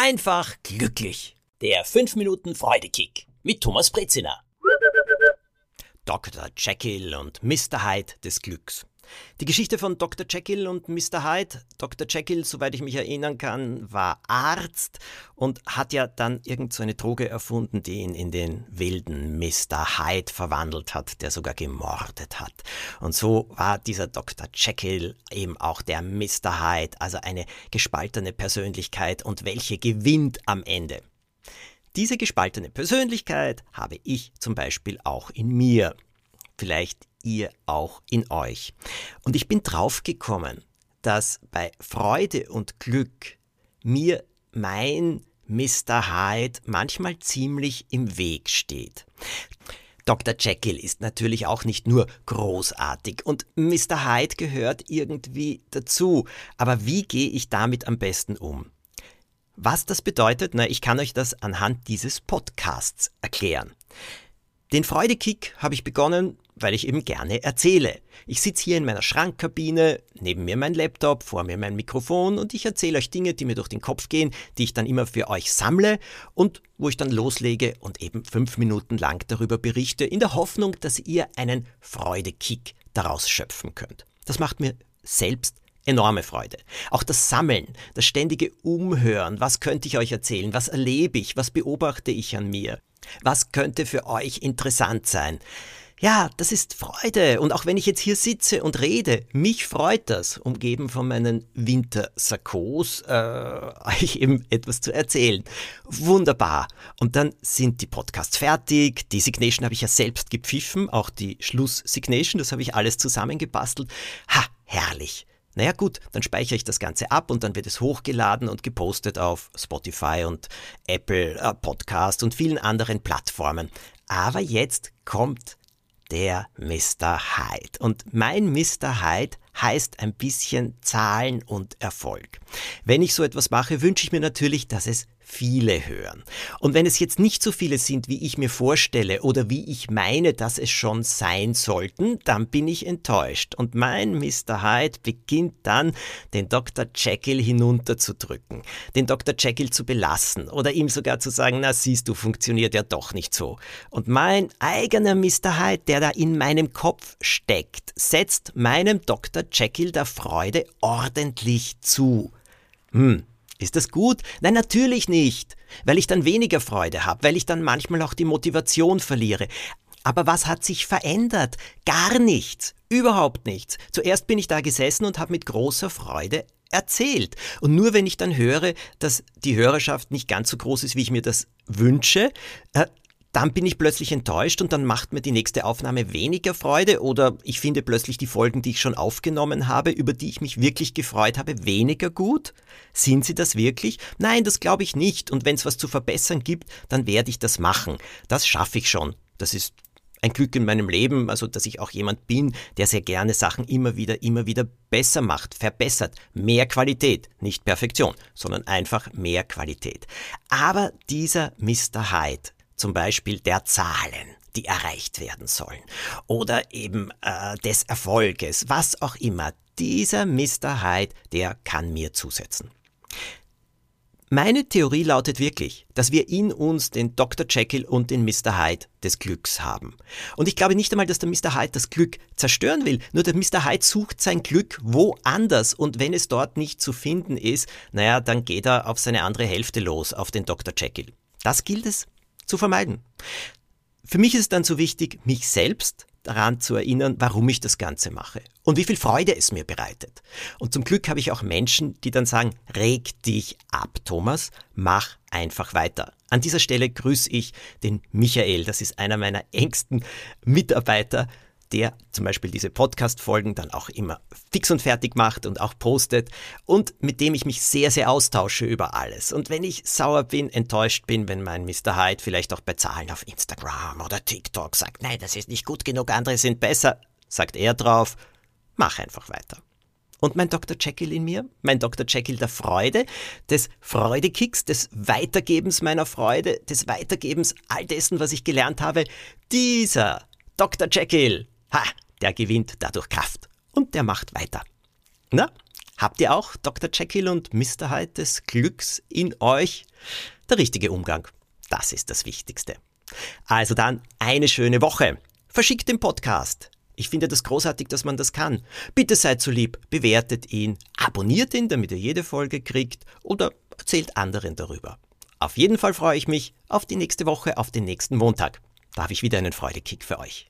einfach glücklich. Der 5 Minuten Freudekick mit Thomas Brezina. Dr. Jekyll und Mr. Hyde des Glücks. Die Geschichte von Dr. Jekyll und Mr. Hyde. Dr. Jekyll, soweit ich mich erinnern kann, war Arzt und hat ja dann irgend so eine Droge erfunden, die ihn in den wilden Mr. Hyde verwandelt hat, der sogar gemordet hat. Und so war dieser Dr. Jekyll eben auch der Mr. Hyde, also eine gespaltene Persönlichkeit und welche gewinnt am Ende. Diese gespaltene Persönlichkeit habe ich zum Beispiel auch in mir. Vielleicht ihr auch in euch. Und ich bin draufgekommen, dass bei Freude und Glück mir mein Mr. Hyde manchmal ziemlich im Weg steht. Dr. Jekyll ist natürlich auch nicht nur großartig und Mr. Hyde gehört irgendwie dazu. Aber wie gehe ich damit am besten um? Was das bedeutet, na, ich kann euch das anhand dieses Podcasts erklären. Den Freudekick habe ich begonnen weil ich eben gerne erzähle. Ich sitze hier in meiner Schrankkabine, neben mir mein Laptop, vor mir mein Mikrofon und ich erzähle euch Dinge, die mir durch den Kopf gehen, die ich dann immer für euch sammle und wo ich dann loslege und eben fünf Minuten lang darüber berichte, in der Hoffnung, dass ihr einen Freudekick daraus schöpfen könnt. Das macht mir selbst enorme Freude. Auch das Sammeln, das ständige Umhören, was könnte ich euch erzählen, was erlebe ich, was beobachte ich an mir, was könnte für euch interessant sein. Ja, das ist Freude. Und auch wenn ich jetzt hier sitze und rede, mich freut das, umgeben von meinen Wintersarkos, äh, euch eben etwas zu erzählen. Wunderbar. Und dann sind die Podcasts fertig. Die Signation habe ich ja selbst gepfiffen, auch die Schlusssignation, das habe ich alles zusammengebastelt. Ha, herrlich. Naja gut, dann speichere ich das Ganze ab und dann wird es hochgeladen und gepostet auf Spotify und Apple äh, Podcast und vielen anderen Plattformen. Aber jetzt kommt der Mr. Hyde. Und mein Mr. Hyde heißt ein bisschen Zahlen und Erfolg. Wenn ich so etwas mache, wünsche ich mir natürlich, dass es viele hören. Und wenn es jetzt nicht so viele sind, wie ich mir vorstelle oder wie ich meine, dass es schon sein sollten, dann bin ich enttäuscht. Und mein Mr. Hyde beginnt dann, den Dr. Jekyll hinunterzudrücken, den Dr. Jekyll zu belassen oder ihm sogar zu sagen, na siehst du, funktioniert ja doch nicht so. Und mein eigener Mr. Hyde, der da in meinem Kopf steckt, setzt meinem Dr. Jekyll der Freude ordentlich zu. Hm, ist das gut? Nein, natürlich nicht, weil ich dann weniger Freude habe, weil ich dann manchmal auch die Motivation verliere. Aber was hat sich verändert? Gar nichts, überhaupt nichts. Zuerst bin ich da gesessen und habe mit großer Freude erzählt. Und nur wenn ich dann höre, dass die Hörerschaft nicht ganz so groß ist, wie ich mir das wünsche, äh, dann bin ich plötzlich enttäuscht und dann macht mir die nächste Aufnahme weniger Freude oder ich finde plötzlich die Folgen, die ich schon aufgenommen habe, über die ich mich wirklich gefreut habe, weniger gut? Sind sie das wirklich? Nein, das glaube ich nicht. Und wenn es was zu verbessern gibt, dann werde ich das machen. Das schaffe ich schon. Das ist ein Glück in meinem Leben, also dass ich auch jemand bin, der sehr gerne Sachen immer wieder, immer wieder besser macht, verbessert, mehr Qualität, nicht Perfektion, sondern einfach mehr Qualität. Aber dieser Mr. Hyde, zum Beispiel der Zahlen, die erreicht werden sollen, oder eben äh, des Erfolges, was auch immer. Dieser Mr. Hyde, der kann mir zusetzen. Meine Theorie lautet wirklich, dass wir in uns den Dr. Jekyll und den Mr. Hyde des Glücks haben. Und ich glaube nicht einmal, dass der Mr. Hyde das Glück zerstören will, nur der Mr. Hyde sucht sein Glück woanders und wenn es dort nicht zu finden ist, naja, dann geht er auf seine andere Hälfte los, auf den Dr. Jekyll. Das gilt es zu vermeiden. Für mich ist es dann so wichtig, mich selbst daran zu erinnern, warum ich das Ganze mache und wie viel Freude es mir bereitet. Und zum Glück habe ich auch Menschen, die dann sagen, reg dich ab, Thomas, mach einfach weiter. An dieser Stelle grüße ich den Michael, das ist einer meiner engsten Mitarbeiter, der zum Beispiel diese Podcast-Folgen dann auch immer fix und fertig macht und auch postet und mit dem ich mich sehr, sehr austausche über alles. Und wenn ich sauer bin, enttäuscht bin, wenn mein Mr. Hyde vielleicht auch bei Zahlen auf Instagram oder TikTok sagt, nein, das ist nicht gut genug, andere sind besser, sagt er drauf, mach einfach weiter. Und mein Dr. Jekyll in mir, mein Dr. Jekyll der Freude, des Freudekicks, des Weitergebens meiner Freude, des Weitergebens all dessen, was ich gelernt habe, dieser Dr. Jekyll Ha, der gewinnt dadurch Kraft und der macht weiter. Na, Habt ihr auch Dr. Jekyll und Mr. Hyde des Glücks in euch? Der richtige Umgang, das ist das Wichtigste. Also dann eine schöne Woche. Verschickt den Podcast. Ich finde das großartig, dass man das kann. Bitte seid so lieb, bewertet ihn, abonniert ihn, damit ihr jede Folge kriegt oder erzählt anderen darüber. Auf jeden Fall freue ich mich auf die nächste Woche, auf den nächsten Montag. Da habe ich wieder einen Freudekick für euch.